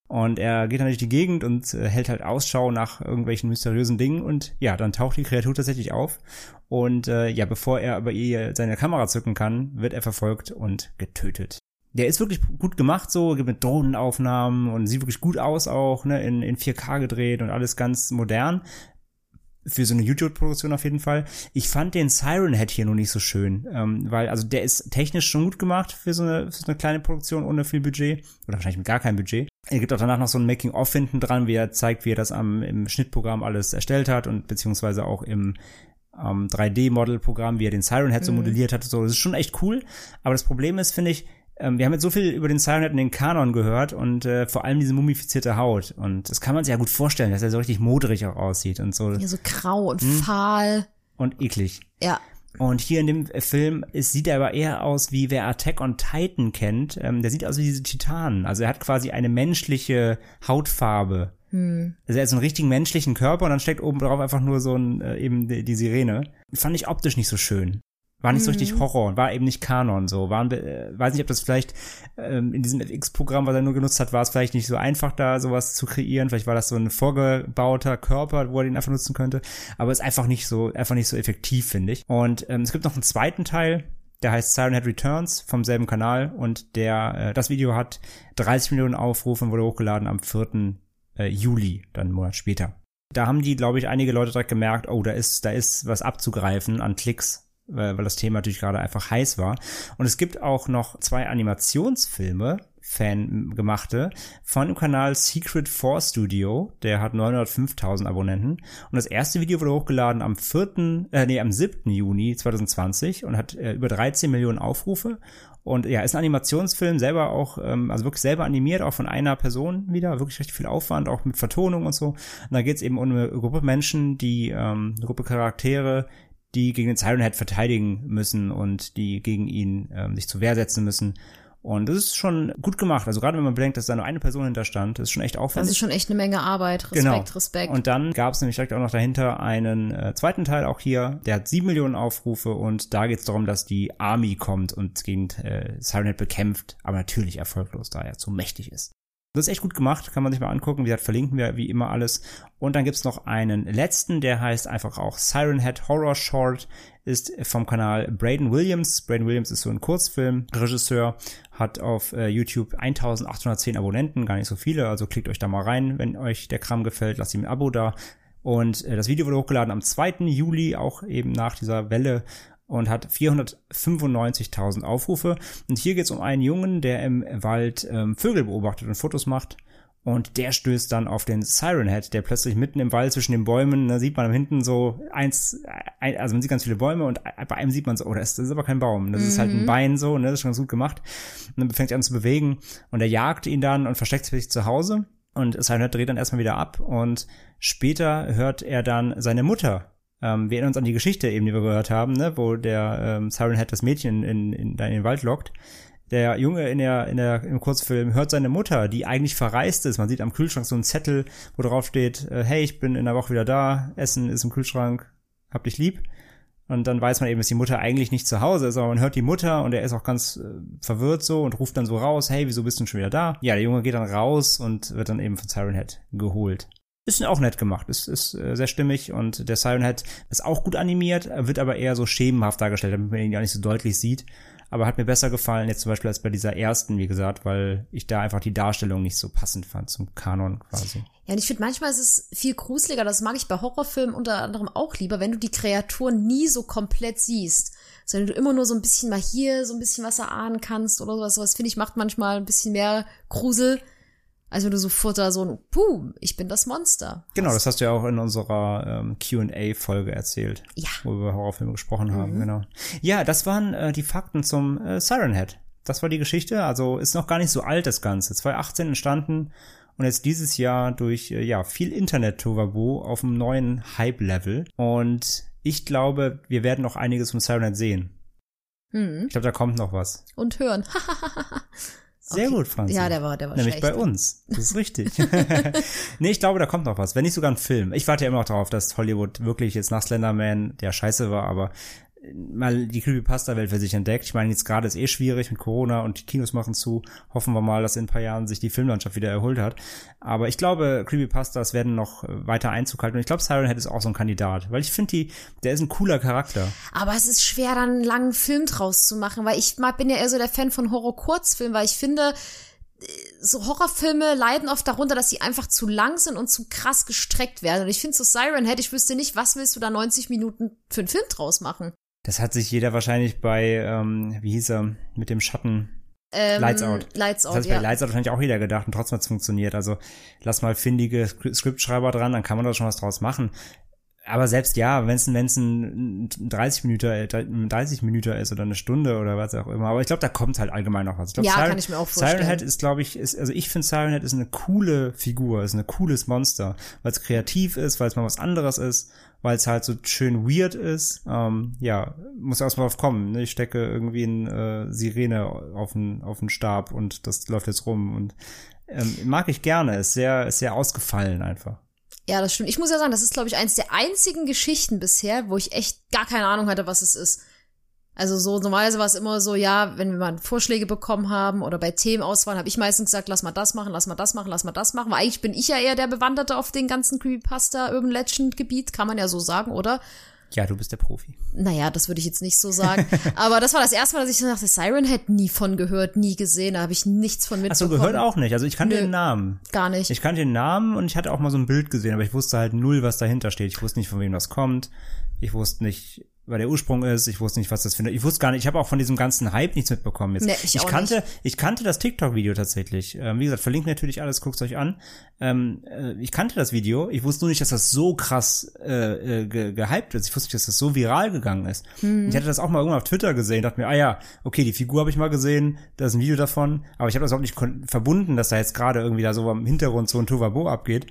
Und er geht dann durch die Gegend und äh, hält halt Ausschau nach irgendwelchen mysteriösen Dingen und ja, dann taucht die Kreatur tatsächlich auf. Und äh, ja, bevor er aber ihr seine Kamera zücken kann, wird er verfolgt und getötet. Der ist wirklich gut gemacht so, gibt mit Drohnenaufnahmen und sieht wirklich gut aus auch, ne, in, in 4K gedreht und alles ganz modern. Für so eine YouTube-Produktion auf jeden Fall. Ich fand den Siren Head hier nur nicht so schön, ähm, weil, also der ist technisch schon gut gemacht für so, eine, für so eine kleine Produktion ohne viel Budget. Oder wahrscheinlich mit gar keinem Budget. Er gibt auch danach noch so ein Making-of hinten dran, wie er zeigt, wie er das am, im Schnittprogramm alles erstellt hat und beziehungsweise auch im ähm, 3D-Model-Programm, wie er den Siren Head so modelliert hat. So, das ist schon echt cool. Aber das Problem ist, finde ich, ähm, wir haben jetzt so viel über den Siren Head und den Kanon gehört und äh, vor allem diese mumifizierte Haut. Und das kann man sich ja gut vorstellen, dass er so richtig modrig auch aussieht und so Ja, so grau und Hm. fahl. und eklig. Ja. Und hier in dem Film es sieht er aber eher aus, wie wer Attack on Titan kennt. Ähm, der sieht aus wie diese Titanen. Also er hat quasi eine menschliche Hautfarbe. Hm. Also er hat so einen richtigen menschlichen Körper und dann steckt oben drauf einfach nur so ein, äh, eben die, die Sirene. Fand ich optisch nicht so schön. War nicht so richtig Horror, war eben nicht Kanon, so, waren, äh, weiß nicht, ob das vielleicht ähm, in diesem FX-Programm, was er nur genutzt hat, war es vielleicht nicht so einfach, da sowas zu kreieren, vielleicht war das so ein vorgebauter Körper, wo er den einfach nutzen könnte, aber ist einfach nicht so, einfach nicht so effektiv, finde ich. Und ähm, es gibt noch einen zweiten Teil, der heißt Siren Head Returns vom selben Kanal und der, äh, das Video hat 30 Millionen Aufrufe und wurde hochgeladen am 4. Äh, Juli, dann einen Monat später. Da haben die, glaube ich, einige Leute direkt gemerkt, oh, da ist, da ist was abzugreifen an Klicks weil, weil das Thema natürlich gerade einfach heiß war. Und es gibt auch noch zwei Animationsfilme, Fan gemachte, von dem Kanal Secret 4 Studio. Der hat 905.000 Abonnenten. Und das erste Video wurde hochgeladen am 4., äh, nee, am 7. Juni 2020 und hat äh, über 13 Millionen Aufrufe. Und ja, ist ein Animationsfilm, selber auch, ähm, also wirklich selber animiert, auch von einer Person wieder, wirklich richtig viel Aufwand, auch mit Vertonung und so. Und da geht es eben um eine Gruppe Menschen, die, ähm, eine Gruppe Charaktere, die gegen den Siren Head verteidigen müssen und die gegen ihn ähm, sich zur Wehr setzen müssen. Und das ist schon gut gemacht. Also gerade wenn man bedenkt, dass da nur eine Person hinterstand, ist schon echt aufwendig. Das ist schon echt eine Menge Arbeit. Respekt, genau. Respekt. Und dann gab es nämlich direkt auch noch dahinter einen äh, zweiten Teil auch hier, der hat sieben Millionen Aufrufe und da geht es darum, dass die Army kommt und gegen äh, Siren Head bekämpft, aber natürlich erfolglos, da er zu mächtig ist. Das ist echt gut gemacht, kann man sich mal angucken. Wie gesagt, verlinken wir wie immer alles. Und dann gibt's noch einen letzten, der heißt einfach auch Siren Head Horror Short, ist vom Kanal Braden Williams. Braden Williams ist so ein Kurzfilmregisseur, hat auf äh, YouTube 1810 Abonnenten, gar nicht so viele, also klickt euch da mal rein, wenn euch der Kram gefällt, lasst ihm ein Abo da. Und äh, das Video wurde hochgeladen am 2. Juli, auch eben nach dieser Welle und hat 495.000 Aufrufe. Und hier geht es um einen Jungen, der im Wald ähm, Vögel beobachtet und Fotos macht. Und der stößt dann auf den Siren Head, der plötzlich mitten im Wald zwischen den Bäumen, da sieht man hinten so eins, ein, also man sieht ganz viele Bäume und bei einem sieht man so, oh, das, das ist aber kein Baum, das mhm. ist halt ein mhm. Bein so, ne, das ist schon ganz gut gemacht. Und dann fängt er an zu bewegen und er jagt ihn dann und versteckt sich zu Hause. Und Siren Head dreht dann erstmal wieder ab und später hört er dann seine Mutter ähm, wir erinnern uns an die Geschichte eben, die wir gehört haben, ne, wo der ähm, Siren Head das Mädchen in, in, in den Wald lockt. Der Junge in der, in der, im Kurzfilm hört seine Mutter, die eigentlich verreist ist. Man sieht am Kühlschrank so einen Zettel, wo drauf steht, äh, hey, ich bin in der Woche wieder da, Essen ist im Kühlschrank, hab dich lieb. Und dann weiß man eben, dass die Mutter eigentlich nicht zu Hause ist, aber man hört die Mutter und er ist auch ganz äh, verwirrt so und ruft dann so raus, hey, wieso bist du schon wieder da? Ja, der Junge geht dann raus und wird dann eben von Siren Head geholt. Ist auch nett gemacht, ist, ist äh, sehr stimmig und der Siren Head ist auch gut animiert, wird aber eher so schemenhaft dargestellt, damit man ihn gar nicht so deutlich sieht. Aber hat mir besser gefallen jetzt zum Beispiel als bei dieser ersten, wie gesagt, weil ich da einfach die Darstellung nicht so passend fand zum Kanon quasi. Ja, und ich finde, manchmal ist es viel gruseliger, das mag ich bei Horrorfilmen unter anderem auch lieber, wenn du die Kreaturen nie so komplett siehst, sondern du immer nur so ein bisschen mal hier so ein bisschen was erahnen kannst oder sowas. Sowas finde ich macht manchmal ein bisschen mehr Grusel, also du sofort da so ein, puh, ich bin das Monster. Genau, das hast du ja auch in unserer ähm, Q&A-Folge erzählt. Ja. Wo wir über Horrorfilme gesprochen haben, mhm. genau. Ja, das waren äh, die Fakten zum äh, Siren Head. Das war die Geschichte. Also ist noch gar nicht so alt das Ganze. 2018 entstanden und jetzt dieses Jahr durch äh, ja viel Internet-Tovabu auf einem neuen Hype-Level. Und ich glaube, wir werden noch einiges vom Siren Head sehen. Mhm. Ich glaube, da kommt noch was. Und hören. Sehr okay. gut, Franz. Ja, der war, der war Nämlich schlecht. bei uns. Das ist richtig. nee, ich glaube, da kommt noch was. Wenn nicht sogar ein Film. Ich warte ja immer noch darauf, dass Hollywood wirklich jetzt nach Slenderman, der scheiße war, aber mal die Creepypasta-Welt für sich entdeckt. Ich meine, jetzt gerade ist eh schwierig mit Corona und die Kinos machen zu. Hoffen wir mal, dass in ein paar Jahren sich die Filmlandschaft wieder erholt hat. Aber ich glaube, Creepypastas werden noch weiter Einzug halten. Und ich glaube, Siren Head ist auch so ein Kandidat. Weil ich finde, die, der ist ein cooler Charakter. Aber es ist schwer, dann einen langen Film draus zu machen. Weil ich bin ja eher so der Fan von Horror-Kurzfilmen, weil ich finde, so Horrorfilme leiden oft darunter, dass sie einfach zu lang sind und zu krass gestreckt werden. Und ich finde so Siren Head, ich wüsste nicht, was willst du da 90 Minuten für einen Film draus machen? Das hat sich jeder wahrscheinlich bei, ähm, wie hieß er, mit dem Schatten. Ähm, Lights Out. Lights Out, das hat sich ja. bei Lights Out wahrscheinlich auch jeder gedacht und trotzdem hat es funktioniert. Also lass mal findige Skriptschreiber dran, dann kann man da schon was draus machen aber selbst ja, wenn es ein 30 Minuten 30 Minuten ist oder eine Stunde oder was auch immer, aber ich glaube, da kommt halt allgemein noch was. Ich glaub, ja, Siren, kann ich mir auch vorstellen. Siren Head ist, glaube ich, ist, also ich finde Siren Head ist eine coole Figur, ist ein cooles Monster, weil es kreativ ist, weil es mal was anderes ist, weil es halt so schön weird ist. Ähm, ja, muss erstmal drauf kommen. Ne? Ich stecke irgendwie eine äh, Sirene auf den auf den Stab und das läuft jetzt rum und ähm, mag ich gerne. Ist sehr ist sehr ausgefallen einfach. Ja, das stimmt. Ich muss ja sagen, das ist, glaube ich, eins der einzigen Geschichten bisher, wo ich echt gar keine Ahnung hatte, was es ist. Also so normalerweise war es immer so, ja, wenn wir mal Vorschläge bekommen haben oder bei Themenauswahl, habe ich meistens gesagt, lass mal das machen, lass mal das machen, lass mal das machen. Weil eigentlich bin ich ja eher der Bewanderte auf den ganzen Creepypasta Urban Legend Gebiet, kann man ja so sagen, oder? Ja, du bist der Profi. Naja, das würde ich jetzt nicht so sagen. Aber das war das erste Mal, dass ich so dachte, Siren Head nie von gehört, nie gesehen. Da habe ich nichts von Achso, mitbekommen. gehört auch nicht. Also ich kannte Nö. den Namen. Gar nicht. Ich kannte den Namen und ich hatte auch mal so ein Bild gesehen, aber ich wusste halt null, was dahinter steht. Ich wusste nicht, von wem das kommt. Ich wusste nicht, wer der Ursprung ist. Ich wusste nicht, was das für eine. Ich wusste gar nicht. Ich habe auch von diesem ganzen Hype nichts mitbekommen. Jetzt. Nee, ich auch kannte, ich kannte das TikTok-Video tatsächlich. Ähm, wie gesagt, verlinkt natürlich alles. Guckt euch an. Ähm, äh, ich kannte das Video. Ich wusste nur nicht, dass das so krass äh, äh, ge gehypt ist. Ich wusste nicht, dass das so viral gegangen ist. Ich hatte das auch mal irgendwann auf Twitter gesehen. Dachte mir, ah ja, okay, die Figur habe ich mal gesehen. Da ist ein Video davon. Aber ich habe das auch nicht verbunden, dass da jetzt gerade irgendwie da so im Hintergrund so ein Tovabo abgeht.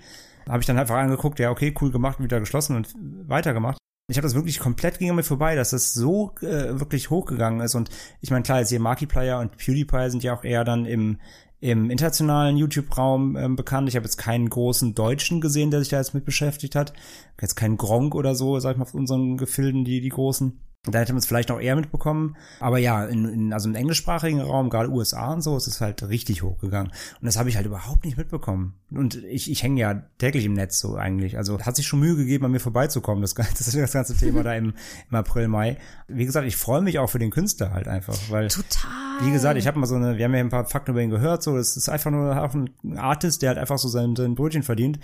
Habe ich dann einfach angeguckt, ja, okay, cool gemacht, wieder geschlossen und weitergemacht. Ich habe das wirklich komplett ging mir vorbei, dass das so äh, wirklich hochgegangen ist. Und ich meine, klar, jetzt hier Markiplier und PewDiePie sind ja auch eher dann im, im internationalen YouTube-Raum ähm, bekannt. Ich habe jetzt keinen großen Deutschen gesehen, der sich da jetzt mit beschäftigt hat. Jetzt keinen Gronk oder so, sag ich mal, auf unseren Gefilden, die, die großen. Da hätte man es vielleicht noch eher mitbekommen. Aber ja, in, in, also im englischsprachigen Raum, gerade USA und so, ist es halt richtig hochgegangen. Und das habe ich halt überhaupt nicht mitbekommen. Und ich, ich hänge ja täglich im Netz so eigentlich. Also hat sich schon Mühe gegeben, an mir vorbeizukommen, das, das das ganze Thema da im, im April, Mai. Wie gesagt, ich freue mich auch für den Künstler halt einfach, weil Total. wie gesagt, ich habe mal so eine, wir haben ja ein paar Fakten über ihn gehört, so, das ist einfach nur auch ein Artist, der halt einfach so sein, sein Brötchen verdient.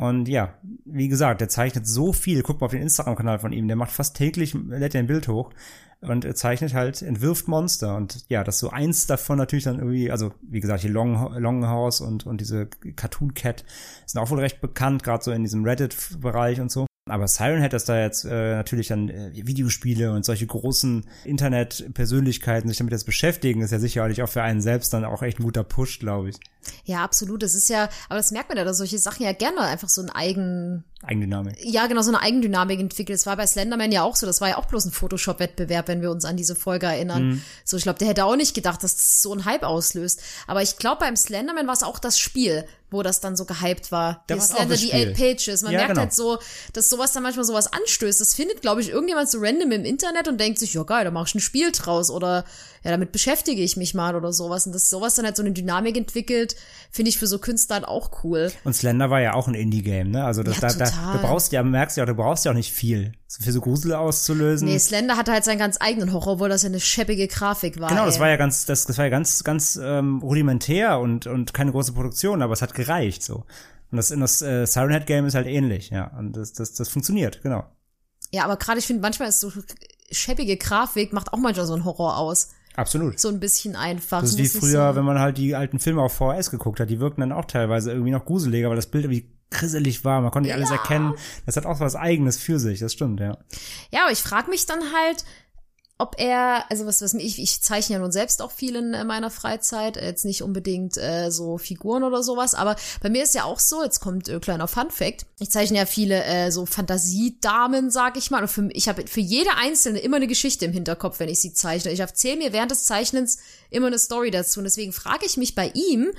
Und ja, wie gesagt, der zeichnet so viel. Guck mal auf den Instagram-Kanal von ihm, der macht fast täglich, lädt er ein Bild hoch und zeichnet halt, entwirft Monster. Und ja, das so eins davon natürlich dann irgendwie, also wie gesagt, hier Long, Longhouse und, und diese Cartoon Cat sind auch wohl recht bekannt, gerade so in diesem Reddit-Bereich und so. Aber Siren Head, dass da jetzt äh, natürlich dann äh, Videospiele und solche großen Internet-Persönlichkeiten sich damit jetzt beschäftigen, ist ja sicherlich auch für einen selbst dann auch echt ein guter Push, glaube ich. Ja, absolut. Das ist ja, aber das merkt man ja, dass solche Sachen ja gerne einfach so ein eigen, Eigendynamik. ja, genau, so eine Eigendynamik entwickelt. Das war bei Slenderman ja auch so. Das war ja auch bloß ein Photoshop-Wettbewerb, wenn wir uns an diese Folge erinnern. Mhm. So, ich glaube, der hätte auch nicht gedacht, dass das so ein Hype auslöst. Aber ich glaube, beim Slenderman war es auch das Spiel, wo das dann so gehypt war. Da die auch Slender, das die. Eight Pages. Man Ja, merkt genau. halt so, dass sowas dann manchmal sowas anstößt. Das findet, glaube ich, irgendjemand so random im Internet und denkt sich, ja geil, da mach ich ein Spiel draus oder ja, damit beschäftige ich mich mal oder sowas. Und dass sowas dann halt so eine Dynamik entwickelt, finde ich für so Künstler halt auch cool. Und Slender war ja auch ein Indie-Game, ne? Also das, Ja, da, da, du brauchst ja, merkst ja, du brauchst ja auch nicht viel. Für so Grusel auszulösen. Nee, Slender hatte halt seinen ganz eigenen Horror, obwohl das ja eine scheppige Grafik war. Genau, das ey. war ja ganz, das, das war ja ganz, ganz ähm, rudimentär und, und keine große Produktion, aber es hat gereicht so. Und das, das äh, Siren Head Game ist halt ähnlich, ja. Und das, das, das funktioniert, genau. Ja, aber gerade ich finde, manchmal ist so scheppige Grafik macht auch manchmal so einen Horror aus. Absolut. So ein bisschen einfach. Das ist wie früher, so, wenn man halt die alten Filme auf VHS geguckt hat. Die wirkten dann auch teilweise irgendwie noch gruseliger, weil das Bild irgendwie grisselig war. Man konnte nicht alles erkennen. Das hat auch was Eigenes für sich. Das stimmt, ja. Ja, aber ich frage mich dann halt, ob er, also was, was ich, ich zeichne ja nun selbst auch viel in äh, meiner Freizeit, äh, jetzt nicht unbedingt äh, so Figuren oder sowas, aber bei mir ist ja auch so, jetzt kommt äh, kleiner Fun Fact, ich zeichne ja viele äh, so Fantasiedamen, sag ich mal, und für, ich habe für jede einzelne immer eine Geschichte im Hinterkopf, wenn ich sie zeichne. Ich erzähle mir während des Zeichnens immer eine Story dazu und deswegen frage ich mich bei ihm,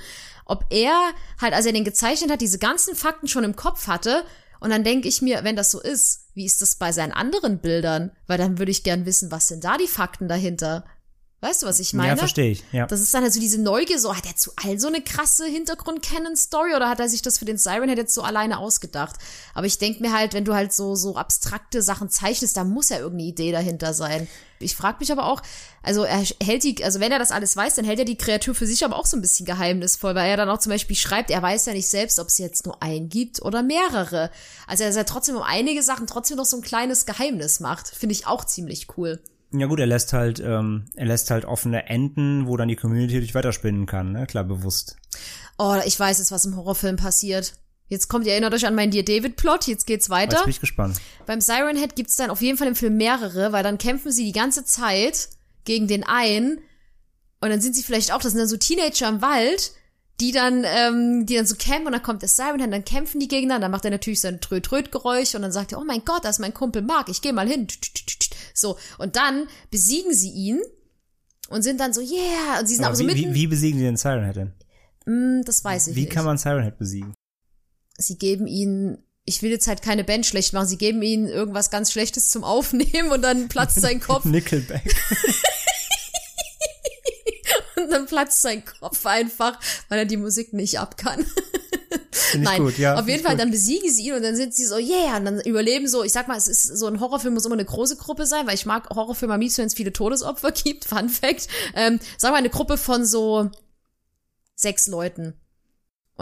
ob er halt, als er den gezeichnet hat, diese ganzen Fakten schon im Kopf hatte und dann denke ich mir, wenn das so ist, wie ist das bei seinen anderen Bildern? Weil dann würde ich gern wissen, was sind da die Fakten dahinter? Weißt du, was ich meine? Ja, verstehe ich, ja. Das ist dann halt so diese Neugier, so hat er zu all so eine krasse Hintergrund-Canon-Story oder hat er sich das für den Siren jetzt so alleine ausgedacht? Aber ich denke mir halt, wenn du halt so, so abstrakte Sachen zeichnest, da muss ja irgendeine Idee dahinter sein. Ich frage mich aber auch, also er hält die, also wenn er das alles weiß, dann hält er die Kreatur für sich aber auch so ein bisschen geheimnisvoll, weil er dann auch zum Beispiel schreibt, er weiß ja nicht selbst, ob es jetzt nur einen gibt oder mehrere. Also dass er trotzdem um einige Sachen trotzdem noch so ein kleines Geheimnis macht, finde ich auch ziemlich cool. Ja gut, er lässt halt, ähm, er lässt halt offene Enden, wo dann die Community durch weiterspinnen kann, ne? Klar, bewusst. Oh, ich weiß jetzt, was im Horrorfilm passiert. Jetzt kommt, ihr erinnert euch an meinen Dear David-Plot, jetzt geht's weiter. Jetzt bin ich gespannt. Beim Siren Head gibt's dann auf jeden Fall im Film mehrere, weil dann kämpfen sie die ganze Zeit gegen den einen und dann sind sie vielleicht auch, das sind dann so Teenager im Wald, die dann, ähm, die dann so campen und dann kommt der Siren Head, dann kämpfen die Gegner, dann macht er natürlich sein Tröd-Tröd-Geräusch und dann sagt er, oh mein Gott, da ist mein Kumpel Mark, ich geh mal hin. So, und dann besiegen sie ihn und sind dann so, yeah, und sie sind aber, Aber so wie, mitten, wie, wie besiegen sie den Siren Head denn? Mm, das weiß ich Wie nicht. kann man Siren Head besiegen? sie geben ihnen ich will jetzt halt keine Band schlecht machen. Sie geben ihnen irgendwas ganz Schlechtes zum Aufnehmen und dann platzt sein Kopf. Nickelback. dann platzt sein Kopf einfach, weil er die Musik nicht ab kann. Nein, gut, ja. auf jeden Fall, gut. dann besiegen sie ihn und dann sind sie so, yeah, und dann überleben so, ich sag mal, es ist so ein Horrorfilm muss immer eine große Gruppe sein, weil ich mag Horrorfilme am liebsten, wenn es viele Todesopfer gibt, Fun Fact. Ähm, sagen wir eine Gruppe von so sechs Leuten.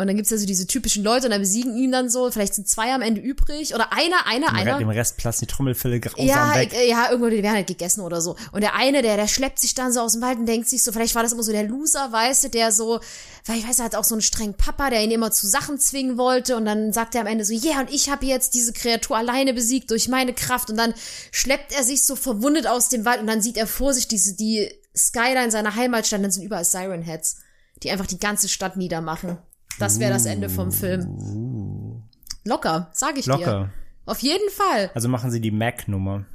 Und dann gibt's also diese typischen Leute und dann besiegen ihn dann so, vielleicht sind zwei am Ende übrig oder einer, einer, Dem einer. Dem Rest platzen die Trommelfälle grausam Ja, weg. äh, ja, irgendwo, die werden halt gegessen oder so. Und der eine, der, der schleppt sich dann so aus dem Wald und denkt sich so, vielleicht war das immer so der Loser, weißt du, der so, weil ich weiß, er hat auch so einen strengen Papa, der ihn immer zu Sachen zwingen wollte und dann sagt er am Ende so, ja, yeah, und ich habe jetzt diese Kreatur alleine besiegt durch meine Kraft und dann schleppt er sich so verwundet aus dem Wald und dann sieht er vor sich diese, die Skyline seiner Heimatstadt, dann sind überall Siren Heads, die einfach die ganze Stadt niedermachen. Das wäre das Ende vom Film. Locker, sag ich dir. Locker. Auf jeden Fall. Also machen sie die Mac-Nummer.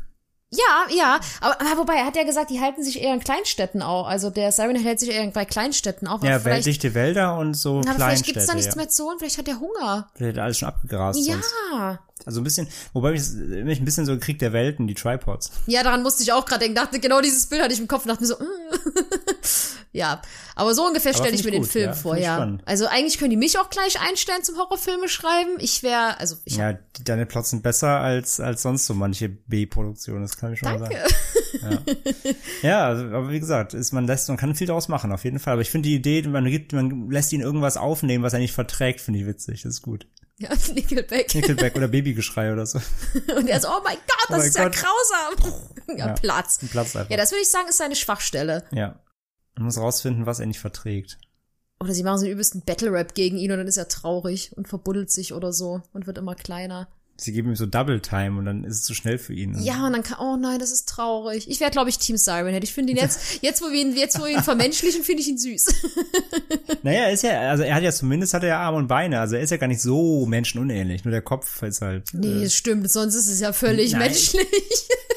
Ja, ja, aber, aber wobei, er hat ja gesagt, die halten sich eher in Kleinstädten auch. Also der Siren hält sich eher bei Kleinstädten auf. Ja, dichte Wälder und so aber vielleicht gibt's da nichts ja. mehr zu holen, vielleicht hat er Hunger. Vielleicht hat alles schon abgegrast. Sonst. Ja. Also ein bisschen, wobei mich, mich ein bisschen so Krieg der Welten, die Tripods. Ja, daran musste ich auch gerade denken. Dachte, genau dieses Bild hatte ich im Kopf und dachte mir so, mm. ja. Aber so ungefähr stelle ich mir den gut, Film ja, vor, ja. spannend. Also eigentlich können die mich auch gleich einstellen zum Horrorfilme schreiben. Ich wäre, also ich Ja, die, deine Plots sind besser als, als sonst so manche B-Produktionen, das kann ich schon mal sagen. Danke. Ja, also, aber wie gesagt, ist, man lässt, man kann viel daraus machen, auf jeden Fall. Aber ich finde die Idee, man gibt, man lässt ihn irgendwas aufnehmen, was er nicht verträgt, finde ich witzig. Das ist gut. Ja, Nickelback. Nickelback oder Babygeschrei oder so. Und er so, oh mein Gott, das Oh mein ist ja Gott. grausam. ja, Ja. Platz. Platz einfach. Ja, das würde ich sagen, ist seine Schwachstelle. Ja. Man muss rausfinden, was er nicht verträgt. Oder sie machen so einen übelsten Battle-Rap gegen ihn und dann ist er traurig und verbuddelt sich oder so und wird immer kleiner. Sie geben ihm so Double Time und dann ist es zu schnell für ihn. Ja, und dann kann, oh nein, das ist traurig. Ich wäre, glaube ich, Team Siren. Ich finde ihn jetzt, jetzt wo wir ihn, jetzt wo wir ihn vermenschlichen, finde ich ihn süß. Naja, er ist ja, also er hat ja zumindest hat er ja Arme und Beine, also er ist ja gar nicht so menschenunähnlich, nur der Kopf ist halt. nee, das stimmt, sonst ist es ja völlig Nein. menschlich.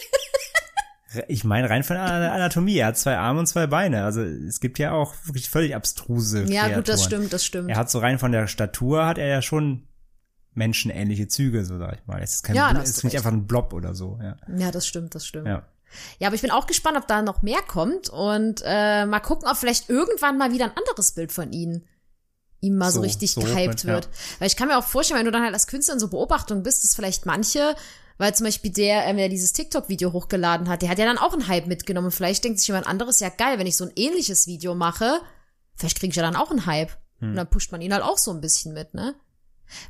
Ich meine rein von der Anatomie, er hat zwei Arme und zwei Beine, also es gibt ja auch wirklich völlig abstruse ja, gut, das Kreaturen. stimmt, das stimmt. Er hat so rein von der Statur hat er ja schon menschenähnliche Züge, so sag ich mal. Es ist kein, Ja, Bl- ist nicht einfach ein Blob oder so, ja. Ja, das stimmt, das stimmt. Ja. Ja, aber ich bin auch gespannt, ob da noch mehr kommt und äh, mal gucken, ob vielleicht irgendwann mal wieder ein anderes Bild von ihnen ihm mal so, So- richtig so gehypt hochkommt, ja. wird. Weil ich kann mir auch vorstellen, wenn du dann halt als Künstler in so Beobachtung bist, dass vielleicht manche, weil zum Beispiel der, äh, der dieses TikTok-Video hochgeladen hat, der hat ja dann auch einen Hype mitgenommen. Vielleicht denkt sich jemand anderes, ja geil, wenn ich so ein ähnliches Video mache, vielleicht kriege ich ja dann auch einen Hype. Hm. Und dann pusht man ihn halt auch so ein bisschen mit, ne?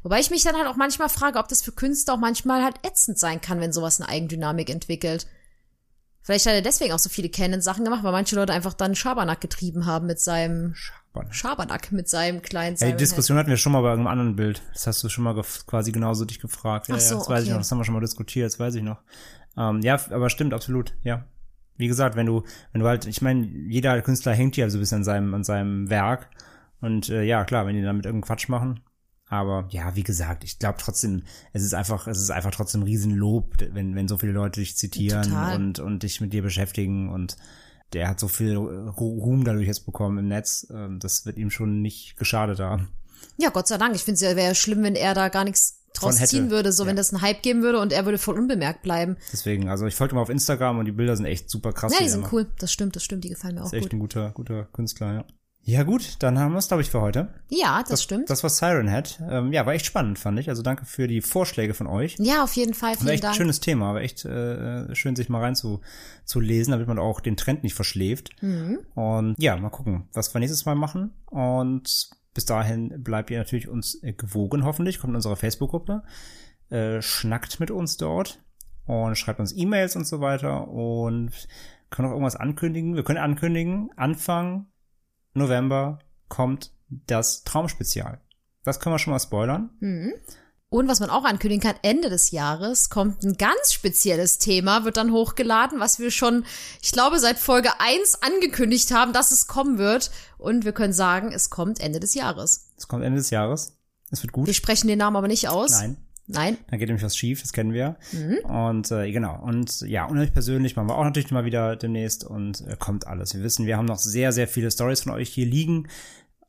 Wobei ich mich dann halt auch manchmal frage, ob das für Künstler auch manchmal halt ätzend sein kann, wenn sowas eine Eigendynamik entwickelt. Vielleicht hat er deswegen auch so viele Canon-Sachen gemacht, weil manche Leute einfach dann Schabernack getrieben haben mit seinem Schabern. Schabernack, mit seinem kleinen Ja, die Diskussion hatten wir schon mal bei irgendeinem anderen Bild. Das hast du schon mal quasi genauso dich gefragt. Ja, Ach so, ja, das weiß ich okay. noch. Das haben wir schon mal diskutiert, das weiß ich noch. Ähm, ja, aber stimmt, absolut, ja. Wie gesagt, wenn du, wenn du halt, ich meine, jeder Künstler hängt ja so ein bisschen an seinem, an seinem Werk. Und äh, ja, klar, wenn die damit irgendeinen Quatsch machen. Aber ja, wie gesagt, ich glaube trotzdem, es ist einfach, es ist einfach trotzdem Riesenlob, wenn, wenn so viele Leute dich zitieren Total. und, und dich mit dir beschäftigen und der hat so viel Ru- Ruhm dadurch jetzt bekommen im Netz. Ähm, Das wird ihm schon nicht geschadet haben. Ja, Gott sei Dank. Ich finde es ja wäre schlimm, wenn er da gar nichts draus ziehen würde, so Ja. wenn das einen Hype geben würde und er würde voll unbemerkt bleiben. Deswegen, also ich folge mal auf Instagram und die Bilder sind echt super krass. Ja, die sind macht. cool. Das stimmt, das stimmt. Die gefallen mir auch Ist echt gut. ein guter, guter Künstler, ja. Ja gut, dann haben wir es, glaube ich, für heute. Ja, das, stimmt. Das war Siren Head. Ähm, ja, war echt spannend, fand ich. Also danke für die Vorschläge von euch. ja, auf jeden Fall. War Vielen echt ein Dank. schönes Thema, war echt äh, schön, sich mal rein zu, zu lesen, damit man auch den Trend nicht verschläft. Mhm. Und ja, mal gucken, was wir nächstes Mal machen. Und bis dahin bleibt ihr natürlich uns gewogen, hoffentlich. Kommt in unsere Facebook-Gruppe, äh, schnackt mit uns dort und schreibt uns E-Mails und so weiter. Und können auch irgendwas ankündigen. Wir können ankündigen, Anfang November kommt das Traumspezial. Das können wir schon mal spoilern. Und was man auch ankündigen kann, Ende des Jahres kommt ein ganz spezielles Thema, wird dann hochgeladen, was wir schon, ich glaube, seit Folge 1 angekündigt haben, dass es kommen wird. Und wir können sagen, es kommt Ende des Jahres. Es kommt Ende des Jahres. Es wird gut. Wir sprechen den Namen aber nicht aus. Nein. Nein. Da geht nämlich was schief, das kennen wir. Mhm. Und äh, genau, und ja, und euch persönlich machen wir auch natürlich mal wieder demnächst und äh, kommt alles. Wir wissen, wir haben noch sehr, sehr viele Stories von euch hier liegen.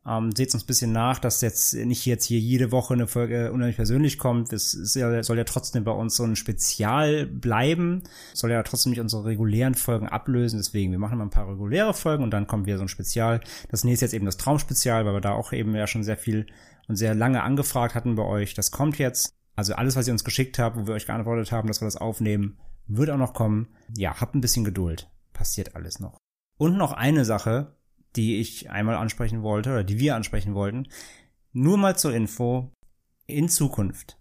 Ähm, seht uns ein bisschen nach, dass jetzt nicht jetzt hier jede Woche eine Folge unheimlich persönlich kommt. Es ja, soll ja trotzdem bei uns so ein Spezial bleiben. Soll ja trotzdem nicht unsere regulären Folgen ablösen. Deswegen, wir machen mal ein paar reguläre Folgen und dann kommt wieder so ein Spezial. Das nächste jetzt eben das Traumspezial, weil wir da auch eben ja schon sehr viel und sehr lange angefragt hatten bei euch. Das kommt jetzt. Also alles, was ihr uns geschickt habt, wo wir euch geantwortet haben, dass wir das aufnehmen, wird auch noch kommen. Ja, habt ein bisschen Geduld. Passiert alles noch. Und noch eine Sache, die ich einmal ansprechen wollte oder die wir ansprechen wollten. Nur mal zur Info. In Zukunft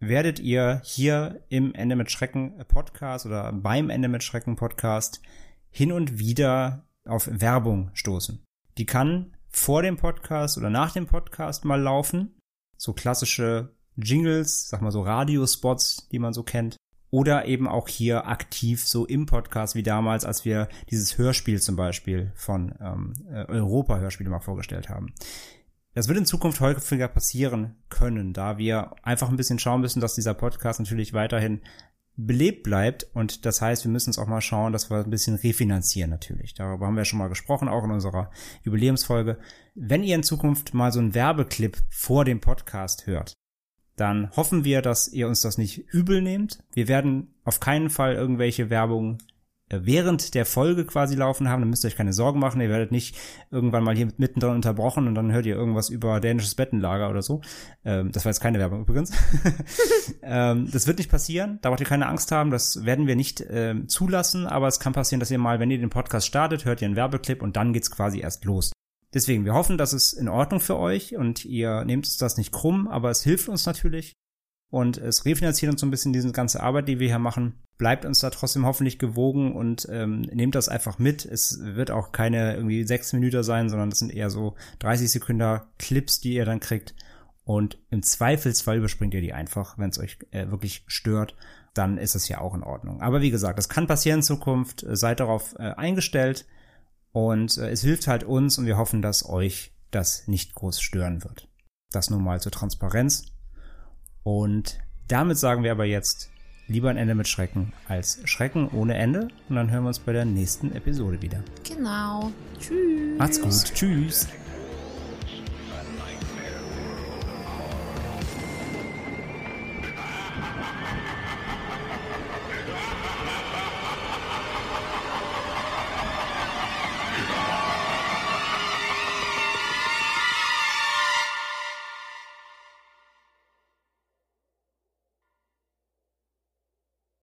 werdet ihr hier im Ende mit Schrecken Podcast oder beim Ende mit Schrecken Podcast hin und wieder auf Werbung stoßen. Die kann vor dem Podcast oder nach dem Podcast mal laufen. So klassische Jingles, sag mal so Radiospots, die man so kennt oder eben auch hier aktiv so im Podcast wie damals, als wir dieses Hörspiel zum Beispiel von ähm, äh, Europa-Hörspiele mal vorgestellt haben. Das wird in Zukunft häufiger passieren können, da wir einfach ein bisschen schauen müssen, dass dieser Podcast natürlich weiterhin belebt bleibt und das heißt, wir müssen uns auch mal schauen, dass wir ein bisschen refinanzieren natürlich. Darüber haben wir schon mal gesprochen, auch in unserer Jubiläumsfolge. Wenn ihr in Zukunft mal so einen Werbeclip vor dem Podcast hört, dann hoffen wir, dass ihr uns das nicht übel nehmt. Wir werden auf keinen Fall irgendwelche Werbung äh, während der Folge quasi laufen haben, dann müsst ihr euch keine Sorgen machen. Ihr werdet nicht irgendwann mal hier mittendrin unterbrochen und dann hört ihr irgendwas über dänisches Bettenlager oder so. Ähm, das war jetzt keine Werbung übrigens. ähm, das wird nicht passieren, da braucht ihr keine Angst haben, das werden wir nicht ähm, zulassen, aber es kann passieren, dass ihr mal, wenn ihr den Podcast startet, hört ihr einen Werbeclip und dann geht's quasi erst los. Deswegen, wir hoffen, dass es in Ordnung für euch und ihr nehmt uns das nicht krumm, aber es hilft uns natürlich und es refinanziert uns so ein bisschen diese ganze Arbeit, die wir hier machen. Bleibt uns da trotzdem hoffentlich gewogen und ähm, nehmt das einfach mit. Es wird auch keine irgendwie sechs Minuten sein, sondern das sind eher so 30 Sekunden Clips, die ihr dann kriegt. Und im Zweifelsfall überspringt ihr die einfach, wenn es euch äh, wirklich stört. Dann ist es ja auch in Ordnung. Aber wie gesagt, das kann passieren in Zukunft. Seid darauf äh, eingestellt. Und äh, es hilft halt uns und wir hoffen, dass euch das nicht groß stören wird. Das nun mal zur Transparenz. Und damit sagen wir aber jetzt lieber ein Ende mit Schrecken als Schrecken ohne Ende. Und dann hören wir uns bei der nächsten Episode wieder. Genau. Tschüss. Macht's gut. Tschüss.